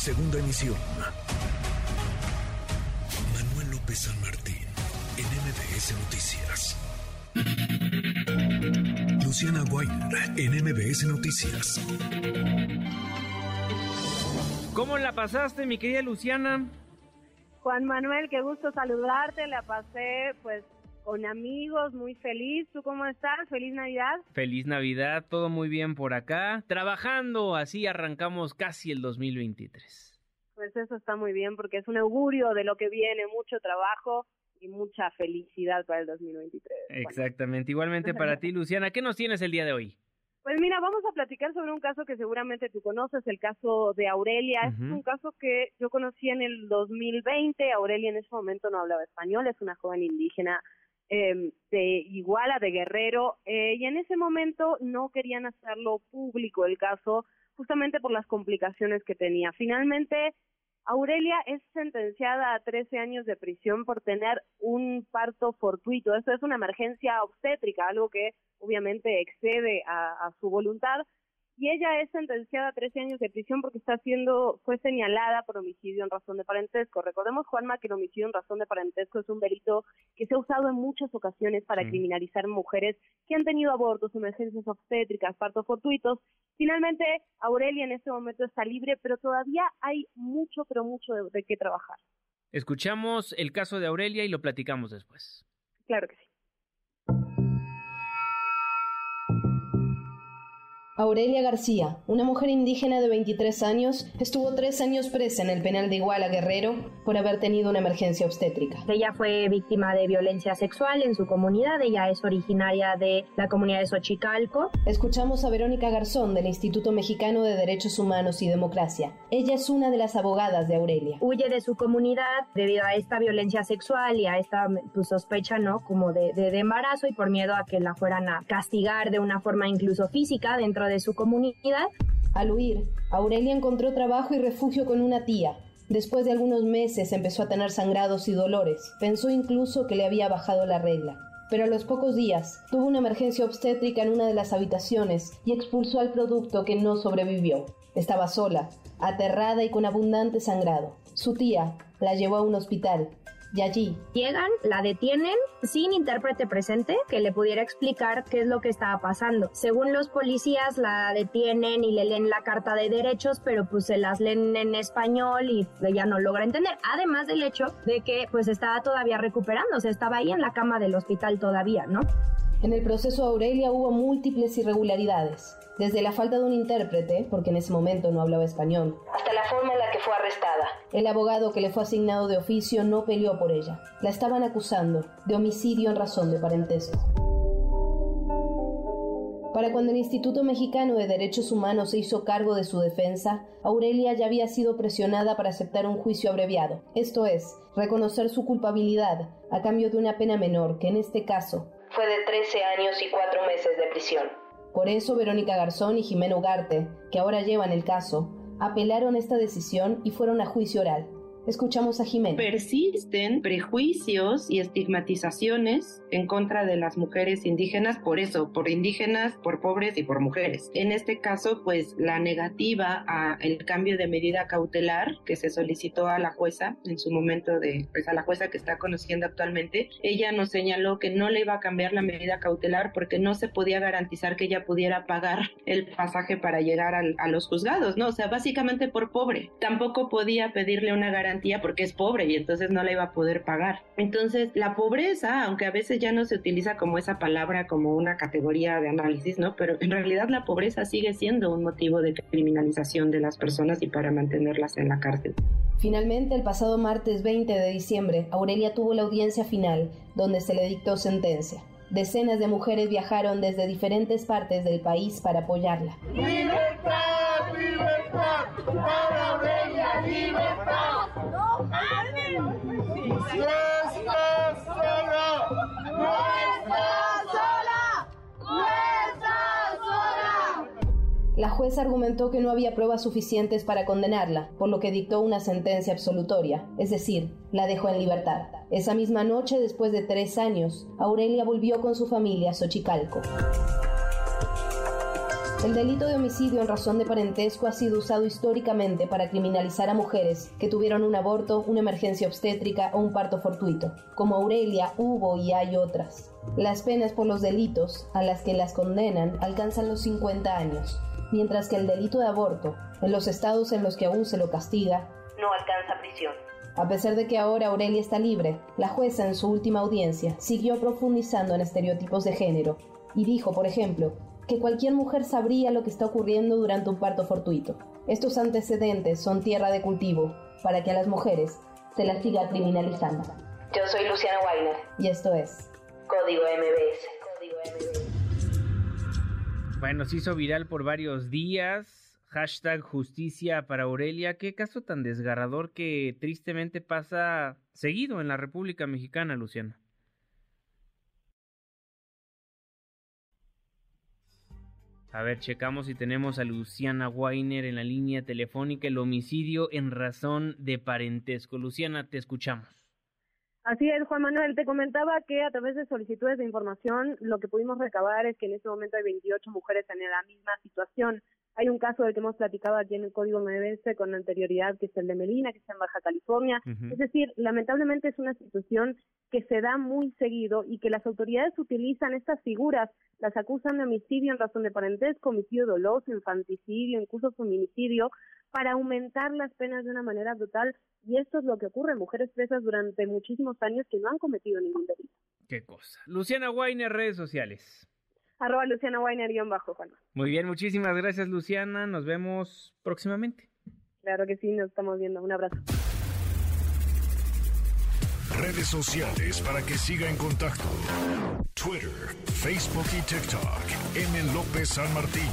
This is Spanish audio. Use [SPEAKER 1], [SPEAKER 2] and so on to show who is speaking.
[SPEAKER 1] Segunda emisión. Manuel López San Martín, en MBS Noticias. Luciana Weiner, en MBS Noticias.
[SPEAKER 2] ¿Cómo la pasaste, mi querida Luciana?
[SPEAKER 3] Juan Manuel, qué gusto saludarte. La pasé, pues, con amigos, muy feliz. ¿Tú cómo estás? Feliz Navidad.
[SPEAKER 2] Feliz Navidad, todo muy bien por acá. Trabajando, así arrancamos casi el 2023.
[SPEAKER 3] Pues eso está muy bien porque es un augurio de lo que viene, mucho trabajo y mucha felicidad para el 2023.
[SPEAKER 2] Exactamente, igualmente para ti, Luciana. ¿Qué nos tienes el día de hoy?
[SPEAKER 3] Pues mira, vamos a platicar sobre un caso que seguramente tú conoces, el caso de Aurelia. Es un caso que yo conocí en el 2020. Aurelia en ese momento no hablaba español, es una joven indígena eh, de Iguala, de Guerrero, eh, y en ese momento no querían hacerlo público el caso, justamente por las complicaciones que tenía. Finalmente, Aurelia es sentenciada a 13 años de prisión por tener un parto fortuito. Esto es una emergencia obstétrica, algo que obviamente excede a, su voluntad. Y ella es sentenciada a 13 años de prisión porque está siendo, fue señalada por homicidio en razón de parentesco. Recordemos, Juanma, que el homicidio en razón de parentesco es un delito que se ha usado en muchas ocasiones para criminalizar mujeres que han tenido abortos, emergencias obstétricas, partos fortuitos. Finalmente, Aurelia en este momento está libre, pero todavía hay mucho, pero mucho de qué trabajar.
[SPEAKER 2] Escuchamos el caso de Aurelia y lo platicamos después.
[SPEAKER 3] Claro que sí.
[SPEAKER 4] Aurelia García, una mujer indígena de 23 años, estuvo tres años presa en el penal de Iguala Guerrero por haber tenido una emergencia obstétrica.
[SPEAKER 5] Ella fue víctima de violencia sexual en su comunidad, ella es originaria de la comunidad de Xochicalco.
[SPEAKER 4] Escuchamos a Verónica Garzón del Instituto Mexicano de Derechos Humanos y Democracia. Ella es una de las abogadas de Aurelia.
[SPEAKER 5] Huye de su comunidad debido a esta violencia sexual y a esta pues, sospecha, ¿no? Como de, de, de embarazo y por miedo a que la fueran a castigar de una forma incluso física dentro de de su comunidad.
[SPEAKER 4] Al huir, Aurelia encontró trabajo y refugio con una tía. Después de algunos meses empezó a tener sangrados y dolores. Pensó incluso que le había bajado la regla. Pero a los pocos días tuvo una emergencia obstétrica en una de las habitaciones y expulsó al producto que no sobrevivió. Estaba sola, aterrada y con abundante sangrado. Su tía la llevó a un hospital, y allí
[SPEAKER 5] llegan, la detienen sin intérprete presente que le pudiera explicar qué es lo que estaba pasando. Según los policías la detienen y le leen la carta de derechos, pero pues se las leen en español y ella no logra entender. Además del hecho de que pues estaba todavía recuperándose, estaba ahí en la cama del hospital todavía, ¿no?
[SPEAKER 4] En el proceso Aurelia hubo múltiples irregularidades desde la falta de un intérprete, porque en ese momento no hablaba español, hasta la forma en fue arrestada. El abogado que le fue asignado de oficio no peleó por ella. La estaban acusando de homicidio en razón de parentesco. Para cuando el Instituto Mexicano de Derechos Humanos se hizo cargo de su defensa, Aurelia ya había sido presionada para aceptar un juicio abreviado, esto es, reconocer su culpabilidad a cambio de una pena menor, que en este caso fue de 13 años y 4 meses de prisión. Por eso Verónica Garzón y Jimena Ugarte, que ahora llevan el caso, apelaron esta decisión y fueron a juicio oral. Escuchamos a Jiménez.
[SPEAKER 6] Persisten prejuicios y estigmatizaciones en contra de las mujeres indígenas, por eso, por indígenas, por pobres y por mujeres. En este caso, pues la negativa a el cambio de medida cautelar que se solicitó a la jueza en su momento de, pues a la jueza que está conociendo actualmente, ella nos señaló que no le iba a cambiar la medida cautelar porque no se podía garantizar que ella pudiera pagar el pasaje para llegar a los juzgados, ¿no? O sea, básicamente por pobre. Tampoco podía pedirle una garantía porque es pobre y entonces no la iba a poder pagar. Entonces, la pobreza, aunque a veces ya no se utiliza como esa palabra como una categoría de análisis, ¿no? Pero en realidad la pobreza sigue siendo un motivo de criminalización de las personas y para mantenerlas en la cárcel.
[SPEAKER 4] Finalmente, el pasado martes 20 de diciembre, Aurelia tuvo la audiencia final, donde se le dictó sentencia. Decenas de mujeres viajaron desde diferentes partes del país para apoyarla. ¡Libertad, libertad! ¡Para Aurelia, libertad! La jueza argumentó que no había pruebas suficientes para condenarla, por lo que dictó una sentencia absolutoria, es decir, la dejó en libertad. Esa misma noche, después de tres años, Aurelia volvió con su familia a Xochicalco. El delito de homicidio en razón de parentesco ha sido usado históricamente para criminalizar a mujeres que tuvieron un aborto, una emergencia obstétrica o un parto fortuito. Como Aurelia, hubo y hay otras. Las penas por los delitos a las que las condenan alcanzan los 50 años, mientras que el delito de aborto, en los estados en los que aún se lo castiga, no alcanza prisión. A pesar de que ahora Aurelia está libre, la jueza en su última audiencia siguió profundizando en estereotipos de género y dijo, por ejemplo, que cualquier mujer sabría lo que está ocurriendo durante un parto fortuito. Estos antecedentes son tierra de cultivo para que a las mujeres se las siga criminalizando. Yo soy Luciana Weiner y esto es Código MBS. Código
[SPEAKER 2] MBS. Bueno, se hizo viral por varios días. Hashtag justicia para Aurelia. Qué caso tan desgarrador que tristemente pasa seguido en la República Mexicana, Luciana. A ver, checamos si tenemos a Luciana Weiner en la línea telefónica, el homicidio en razón de parentesco. Luciana, te escuchamos.
[SPEAKER 3] Así es, Juan Manuel. Te comentaba que a través de solicitudes de información lo que pudimos recabar es que en este momento hay 28 mujeres en la misma situación. Hay un caso del que hemos platicado aquí en el Código MBS con anterioridad, que es el de Melina, que está en Baja California. Es decir, lamentablemente es una situación que se da muy seguido y que las autoridades utilizan estas figuras, las acusan de homicidio en razón de parentesco, homicidio doloso, infanticidio, incluso feminicidio, para aumentar las penas de una manera brutal. Y esto es lo que ocurre en mujeres presas durante muchísimos años que no han cometido ningún delito.
[SPEAKER 2] Qué cosa. Luciana Weiner, redes sociales.
[SPEAKER 3] Arroba Luciana Weiner, bajo, Juan.
[SPEAKER 2] Muy bien, muchísimas gracias, Luciana. Nos vemos próximamente.
[SPEAKER 3] Claro que sí, nos estamos viendo. Un abrazo.
[SPEAKER 1] Redes sociales para que siga en contacto: Twitter, Facebook y TikTok. M. López San Martín.